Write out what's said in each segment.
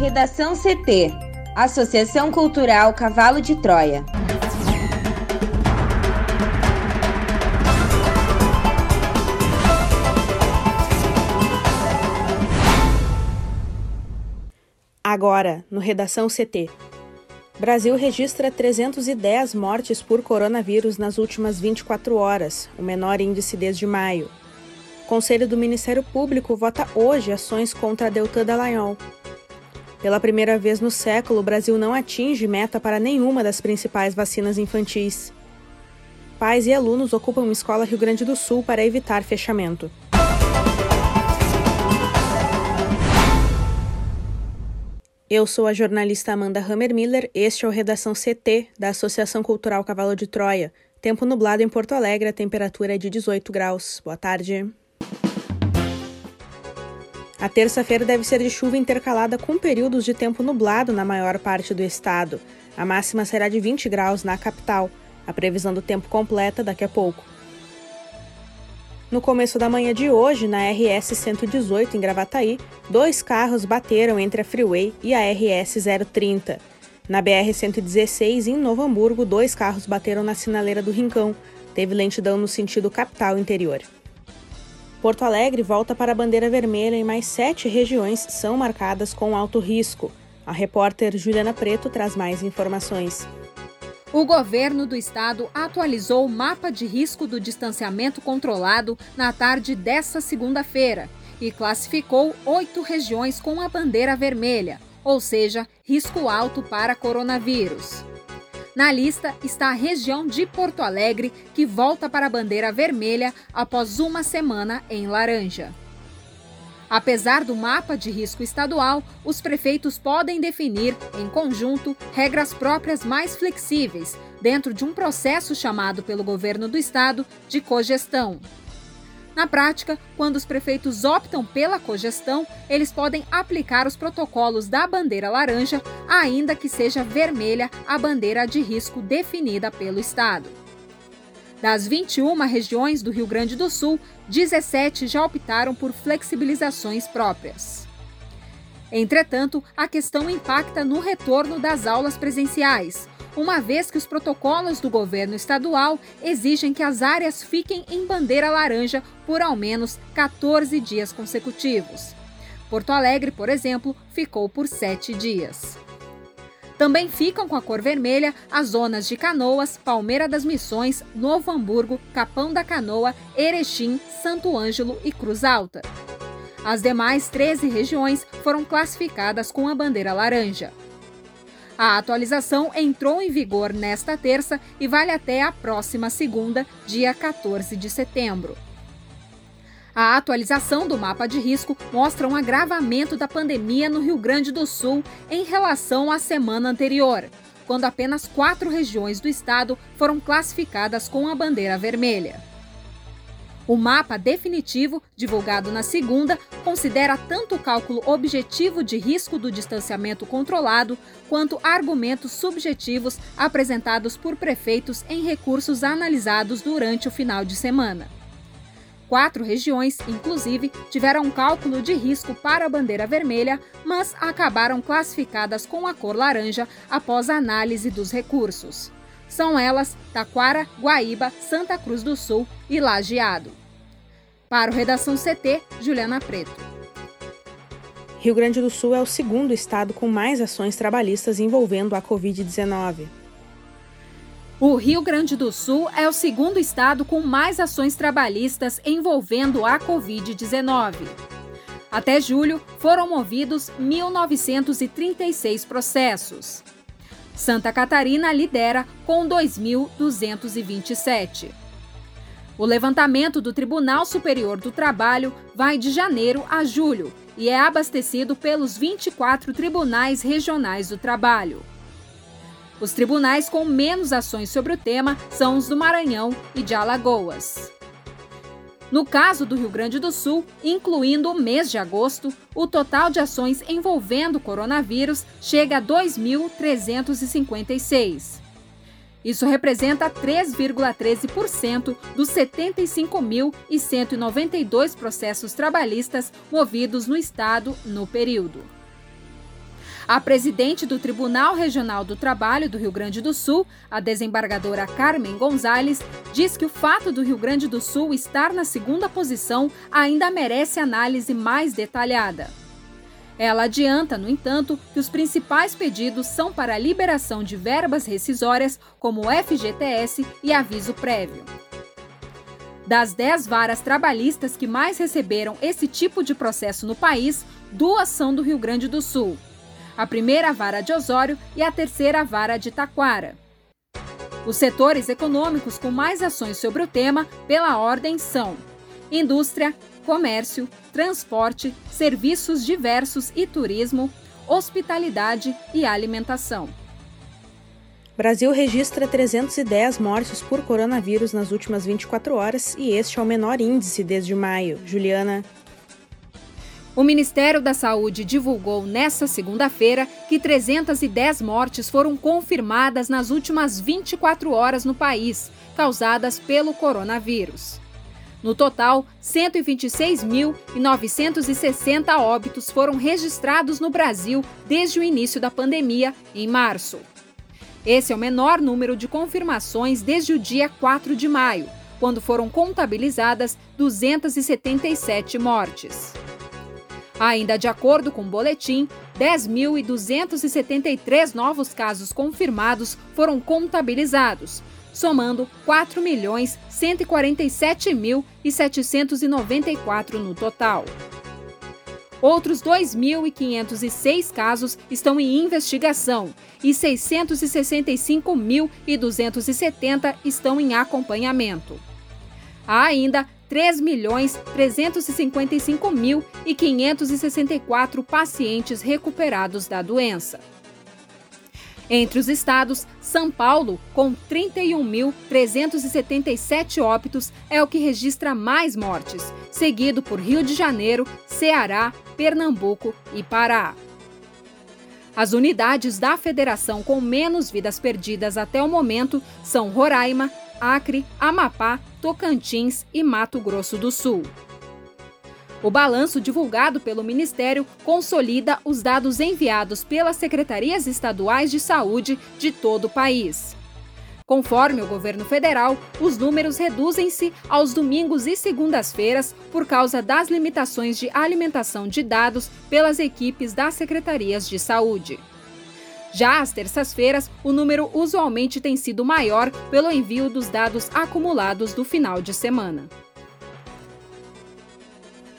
Redação CT Associação Cultural Cavalo de Troia. Agora, no Redação CT. Brasil registra 310 mortes por coronavírus nas últimas 24 horas, o menor índice desde maio. O Conselho do Ministério Público vota hoje ações contra a Deltan Dallagnol. Pela primeira vez no século, o Brasil não atinge meta para nenhuma das principais vacinas infantis. Pais e alunos ocupam uma escola Rio Grande do Sul para evitar fechamento. Eu sou a jornalista Amanda Hammermiller. Este é o Redação CT da Associação Cultural Cavalo de Troia. Tempo nublado em Porto Alegre, a temperatura é de 18 graus. Boa tarde. A terça-feira deve ser de chuva intercalada com períodos de tempo nublado na maior parte do estado. A máxima será de 20 graus na capital. A previsão do tempo completa daqui a pouco. No começo da manhã de hoje, na RS 118 em Gravataí, dois carros bateram entre a Freeway e a RS 030. Na BR 116 em Novo Hamburgo, dois carros bateram na sinaleira do Rincão. Teve lentidão no sentido capital interior. Porto Alegre volta para a bandeira vermelha e mais sete regiões são marcadas com alto risco. A repórter Juliana Preto traz mais informações. O governo do estado atualizou o mapa de risco do distanciamento controlado na tarde desta segunda-feira e classificou oito regiões com a bandeira vermelha, ou seja, risco alto para coronavírus. Na lista está a região de Porto Alegre, que volta para a bandeira vermelha após uma semana em laranja. Apesar do mapa de risco estadual, os prefeitos podem definir, em conjunto, regras próprias mais flexíveis, dentro de um processo chamado pelo governo do estado de cogestão. Na prática, quando os prefeitos optam pela cogestão, eles podem aplicar os protocolos da bandeira laranja, ainda que seja vermelha a bandeira de risco definida pelo estado. Das 21 regiões do Rio Grande do Sul, 17 já optaram por flexibilizações próprias. Entretanto, a questão impacta no retorno das aulas presenciais, uma vez que os protocolos do governo estadual exigem que as áreas fiquem em bandeira laranja por ao menos 14 dias consecutivos. Porto Alegre, por exemplo, ficou por sete dias. Também ficam com a cor vermelha as zonas de Canoas, Palmeira das Missões, Novo Hamburgo, Capão da Canoa, Erechim, Santo Ângelo e Cruz Alta. As demais 13 regiões foram classificadas com a bandeira laranja. A atualização entrou em vigor nesta terça e vale até a próxima segunda, dia 14 de setembro. A atualização do mapa de risco mostra um agravamento da pandemia no Rio Grande do Sul em relação à semana anterior, quando apenas quatro regiões do estado foram classificadas com a bandeira vermelha. O mapa definitivo, divulgado na segunda, considera tanto o cálculo objetivo de risco do distanciamento controlado, quanto argumentos subjetivos apresentados por prefeitos em recursos analisados durante o final de semana. Quatro regiões, inclusive, tiveram um cálculo de risco para a bandeira vermelha, mas acabaram classificadas com a cor laranja após a análise dos recursos. São elas Taquara, Guaíba, Santa Cruz do Sul e Lajeado. Para o Redação CT, Juliana Preto. Rio Grande do Sul é o segundo estado com mais ações trabalhistas envolvendo a Covid-19. O Rio Grande do Sul é o segundo estado com mais ações trabalhistas envolvendo a Covid-19. Até julho, foram movidos 1.936 processos. Santa Catarina lidera com 2.227. O levantamento do Tribunal Superior do Trabalho vai de janeiro a julho e é abastecido pelos 24 tribunais regionais do trabalho. Os tribunais com menos ações sobre o tema são os do Maranhão e de Alagoas. No caso do Rio Grande do Sul, incluindo o mês de agosto, o total de ações envolvendo coronavírus chega a 2.356. Isso representa 3,13% dos 75.192 processos trabalhistas movidos no estado no período. A presidente do Tribunal Regional do Trabalho do Rio Grande do Sul, a desembargadora Carmen Gonzalez, diz que o fato do Rio Grande do Sul estar na segunda posição ainda merece análise mais detalhada. Ela adianta, no entanto, que os principais pedidos são para a liberação de verbas rescisórias, como FGTS e aviso prévio. Das 10 varas trabalhistas que mais receberam esse tipo de processo no país, duas são do Rio Grande do Sul. A primeira vara de Osório e a terceira vara de Taquara. Os setores econômicos com mais ações sobre o tema, pela ordem, são indústria, comércio, transporte, serviços diversos e turismo, hospitalidade e alimentação. Brasil registra 310 mortes por coronavírus nas últimas 24 horas e este é o menor índice desde maio. Juliana. O Ministério da Saúde divulgou nesta segunda-feira que 310 mortes foram confirmadas nas últimas 24 horas no país, causadas pelo coronavírus. No total, 126.960 óbitos foram registrados no Brasil desde o início da pandemia, em março. Esse é o menor número de confirmações desde o dia 4 de maio, quando foram contabilizadas 277 mortes. Ainda de acordo com o boletim, 10.273 novos casos confirmados foram contabilizados, somando 4.147.794 no total. Outros 2.506 casos estão em investigação e 665.270 estão em acompanhamento. Há ainda 3.355.564 pacientes recuperados da doença. Entre os estados, São Paulo, com 31.377 óbitos, é o que registra mais mortes, seguido por Rio de Janeiro, Ceará, Pernambuco e Pará. As unidades da federação com menos vidas perdidas até o momento são Roraima, Acre, Amapá, Tocantins e Mato Grosso do Sul. O balanço divulgado pelo Ministério consolida os dados enviados pelas secretarias estaduais de saúde de todo o país. Conforme o governo federal, os números reduzem-se aos domingos e segundas-feiras por causa das limitações de alimentação de dados pelas equipes das secretarias de saúde. Já às terças-feiras, o número usualmente tem sido maior pelo envio dos dados acumulados do final de semana.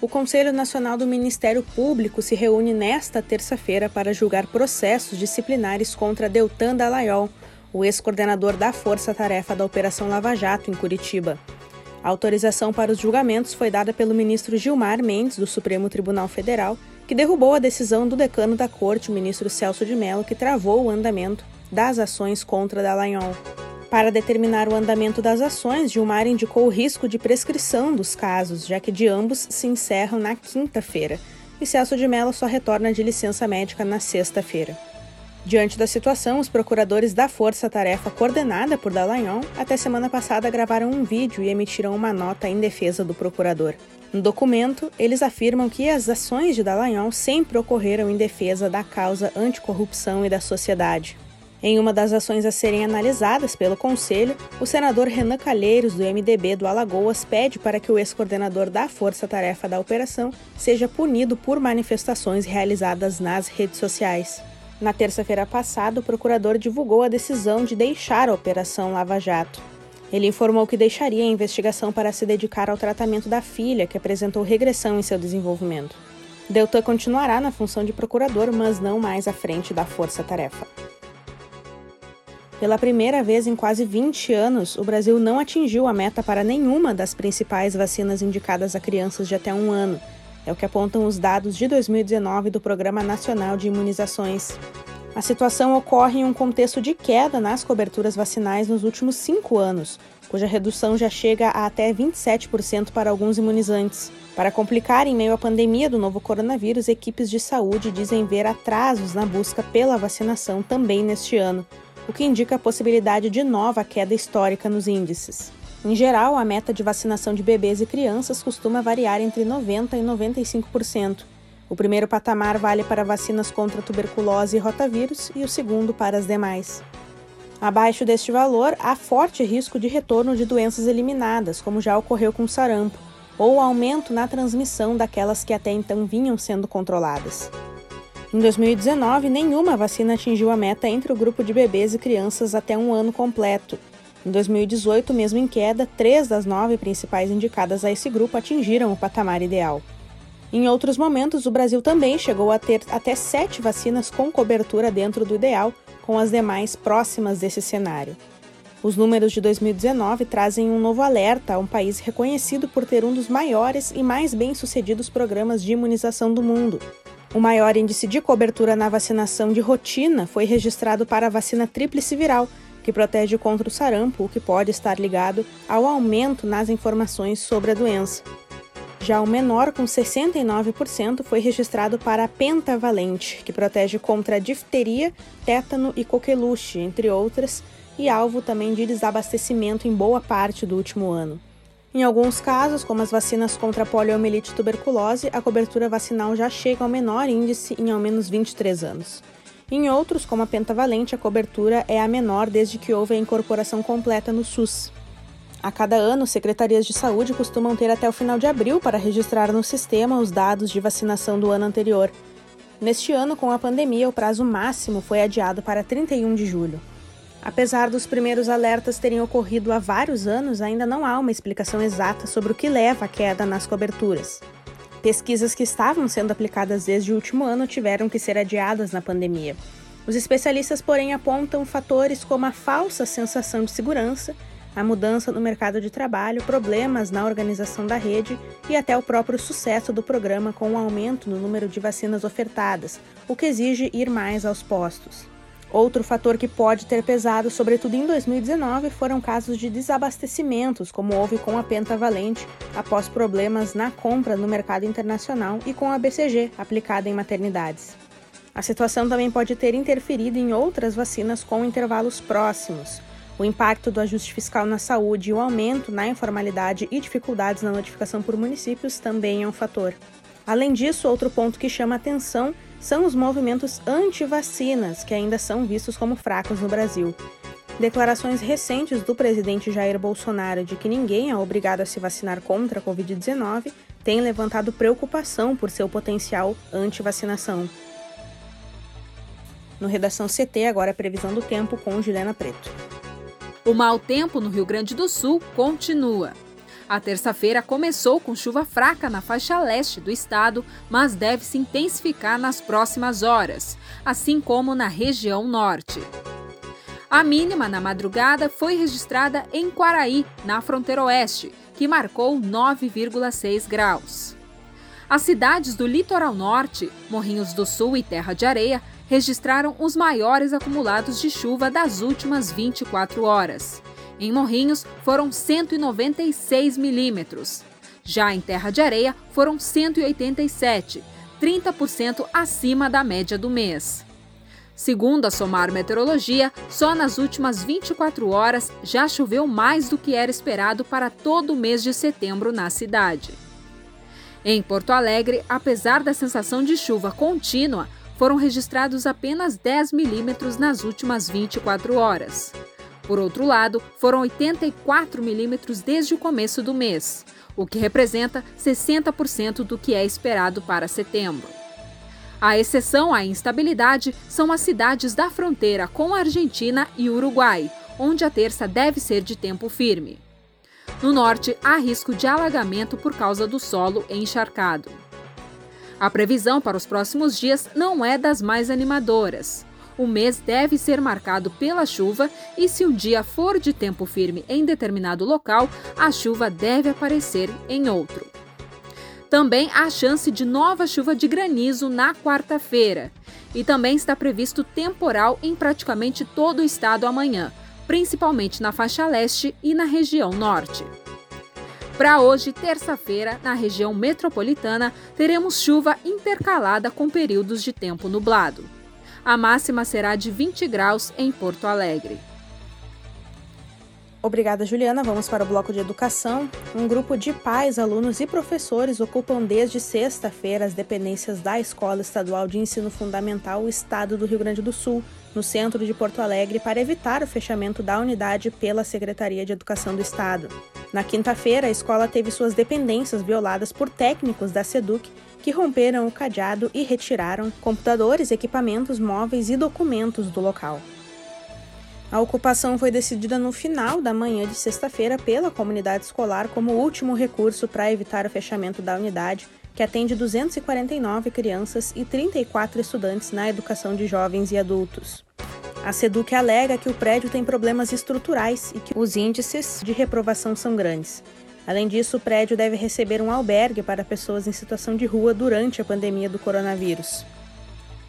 O Conselho Nacional do Ministério Público se reúne nesta terça-feira para julgar processos disciplinares contra Deltan Dallagnol, o ex-coordenador da Força Tarefa da Operação Lava Jato em Curitiba. A autorização para os julgamentos foi dada pelo ministro Gilmar Mendes, do Supremo Tribunal Federal, que derrubou a decisão do decano da corte, o ministro Celso de Mello, que travou o andamento das ações contra Dallagnol. Para determinar o andamento das ações, Gilmar indicou o risco de prescrição dos casos, já que de ambos se encerram na quinta-feira, e Celso de Mello só retorna de licença médica na sexta-feira. Diante da situação, os procuradores da Força Tarefa coordenada por Dallagnol até semana passada gravaram um vídeo e emitiram uma nota em defesa do procurador. No documento, eles afirmam que as ações de Dallagnol sempre ocorreram em defesa da causa anticorrupção e da sociedade, em uma das ações a serem analisadas pelo Conselho, o senador Renan Calheiros, do MDB do Alagoas, pede para que o ex-coordenador da Força Tarefa da operação seja punido por manifestações realizadas nas redes sociais. Na terça-feira passada, o procurador divulgou a decisão de deixar a Operação Lava Jato. Ele informou que deixaria a investigação para se dedicar ao tratamento da filha, que apresentou regressão em seu desenvolvimento. Deltan continuará na função de procurador, mas não mais à frente da Força Tarefa. Pela primeira vez em quase 20 anos, o Brasil não atingiu a meta para nenhuma das principais vacinas indicadas a crianças de até um ano. É o que apontam os dados de 2019 do Programa Nacional de Imunizações. A situação ocorre em um contexto de queda nas coberturas vacinais nos últimos cinco anos, cuja redução já chega a até 27% para alguns imunizantes. Para complicar, em meio à pandemia do novo coronavírus, equipes de saúde dizem ver atrasos na busca pela vacinação também neste ano o que indica a possibilidade de nova queda histórica nos índices. Em geral, a meta de vacinação de bebês e crianças costuma variar entre 90% e 95%. O primeiro patamar vale para vacinas contra tuberculose e rotavírus e o segundo para as demais. Abaixo deste valor, há forte risco de retorno de doenças eliminadas, como já ocorreu com sarampo, ou aumento na transmissão daquelas que até então vinham sendo controladas. Em 2019, nenhuma vacina atingiu a meta entre o grupo de bebês e crianças até um ano completo. Em 2018, mesmo em queda, três das nove principais indicadas a esse grupo atingiram o patamar ideal. Em outros momentos, o Brasil também chegou a ter até sete vacinas com cobertura dentro do ideal, com as demais próximas desse cenário. Os números de 2019 trazem um novo alerta a um país reconhecido por ter um dos maiores e mais bem-sucedidos programas de imunização do mundo. O maior índice de cobertura na vacinação de rotina foi registrado para a vacina tríplice viral, que protege contra o sarampo, o que pode estar ligado ao aumento nas informações sobre a doença. Já o menor, com 69%, foi registrado para a pentavalente, que protege contra difteria, tétano e coqueluche, entre outras, e alvo também de desabastecimento em boa parte do último ano. Em alguns casos, como as vacinas contra poliomielite e tuberculose, a cobertura vacinal já chega ao menor índice em ao menos 23 anos. Em outros, como a pentavalente, a cobertura é a menor desde que houve a incorporação completa no SUS. A cada ano, secretarias de saúde costumam ter até o final de abril para registrar no sistema os dados de vacinação do ano anterior. Neste ano, com a pandemia, o prazo máximo foi adiado para 31 de julho. Apesar dos primeiros alertas terem ocorrido há vários anos, ainda não há uma explicação exata sobre o que leva à queda nas coberturas. Pesquisas que estavam sendo aplicadas desde o último ano tiveram que ser adiadas na pandemia. Os especialistas, porém, apontam fatores como a falsa sensação de segurança a mudança no mercado de trabalho, problemas na organização da rede e até o próprio sucesso do programa com o um aumento no número de vacinas ofertadas, o que exige ir mais aos postos. Outro fator que pode ter pesado, sobretudo em 2019, foram casos de desabastecimentos, como houve com a pentavalente, após problemas na compra no mercado internacional e com a BCG, aplicada em maternidades. A situação também pode ter interferido em outras vacinas com intervalos próximos, o impacto do ajuste fiscal na saúde e o aumento na informalidade e dificuldades na notificação por municípios também é um fator. Além disso, outro ponto que chama atenção são os movimentos anti-vacinas, que ainda são vistos como fracos no Brasil. Declarações recentes do presidente Jair Bolsonaro de que ninguém é obrigado a se vacinar contra a Covid-19 têm levantado preocupação por seu potencial anti-vacinação. No Redação CT, agora a previsão do tempo com Juliana Preto. O mau tempo no Rio Grande do Sul continua. A terça-feira começou com chuva fraca na faixa leste do estado, mas deve se intensificar nas próximas horas, assim como na região norte. A mínima na madrugada foi registrada em Quaraí, na fronteira oeste, que marcou 9,6 graus. As cidades do litoral norte, Morrinhos do Sul e Terra de Areia, registraram os maiores acumulados de chuva das últimas 24 horas. Em Morrinhos, foram 196 milímetros. Já em Terra de Areia, foram 187, 30% acima da média do mês. Segundo a Somar Meteorologia, só nas últimas 24 horas já choveu mais do que era esperado para todo o mês de setembro na cidade. Em Porto Alegre, apesar da sensação de chuva contínua, foram registrados apenas 10 milímetros nas últimas 24 horas. Por outro lado, foram 84 milímetros desde o começo do mês, o que representa 60% do que é esperado para setembro. A exceção à instabilidade são as cidades da fronteira com a Argentina e Uruguai, onde a terça deve ser de tempo firme. No norte, há risco de alagamento por causa do solo encharcado. A previsão para os próximos dias não é das mais animadoras. O mês deve ser marcado pela chuva e, se um dia for de tempo firme em determinado local, a chuva deve aparecer em outro. Também há chance de nova chuva de granizo na quarta-feira. E também está previsto temporal em praticamente todo o estado amanhã, principalmente na faixa leste e na região norte. Para hoje, terça-feira, na região metropolitana, teremos chuva intercalada com períodos de tempo nublado. A máxima será de 20 graus em Porto Alegre. Obrigada, Juliana. Vamos para o bloco de educação. Um grupo de pais, alunos e professores ocupam desde sexta-feira as dependências da Escola Estadual de Ensino Fundamental, Estado do Rio Grande do Sul, no centro de Porto Alegre, para evitar o fechamento da unidade pela Secretaria de Educação do Estado. Na quinta-feira, a escola teve suas dependências violadas por técnicos da SEDUC que romperam o cadeado e retiraram computadores, equipamentos móveis e documentos do local. A ocupação foi decidida no final da manhã de sexta-feira pela comunidade escolar como último recurso para evitar o fechamento da unidade, que atende 249 crianças e 34 estudantes na educação de jovens e adultos. A SEDUC alega que o prédio tem problemas estruturais e que os índices de reprovação são grandes. Além disso, o prédio deve receber um albergue para pessoas em situação de rua durante a pandemia do coronavírus.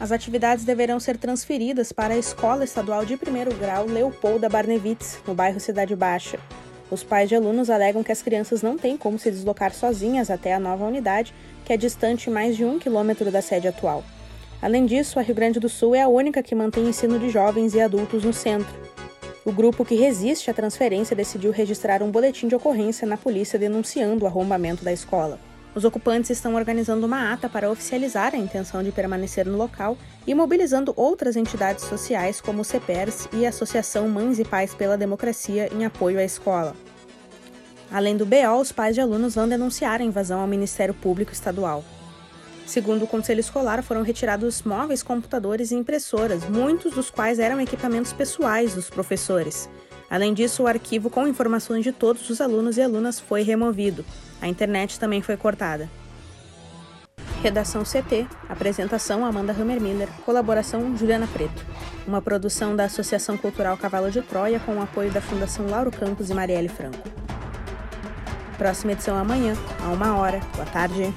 As atividades deverão ser transferidas para a Escola Estadual de Primeiro Grau Leopolda Barnevitz, no bairro Cidade Baixa. Os pais de alunos alegam que as crianças não têm como se deslocar sozinhas até a nova unidade, que é distante mais de um quilômetro da sede atual. Além disso, a Rio Grande do Sul é a única que mantém ensino de jovens e adultos no centro. O grupo que resiste à transferência decidiu registrar um boletim de ocorrência na polícia denunciando o arrombamento da escola. Os ocupantes estão organizando uma ata para oficializar a intenção de permanecer no local e mobilizando outras entidades sociais como o CEPERS e a Associação Mães e Pais pela Democracia em apoio à escola. Além do BO, os pais de alunos vão denunciar a invasão ao Ministério Público Estadual. Segundo o Conselho Escolar, foram retirados móveis, computadores e impressoras, muitos dos quais eram equipamentos pessoais dos professores. Além disso, o arquivo com informações de todos os alunos e alunas foi removido. A internet também foi cortada. Redação CT, apresentação Amanda Hammermiller, colaboração Juliana Preto. Uma produção da Associação Cultural Cavalo de Troia com o apoio da Fundação Lauro Campos e Marielle Franco. Próxima edição amanhã, a uma hora. Boa tarde.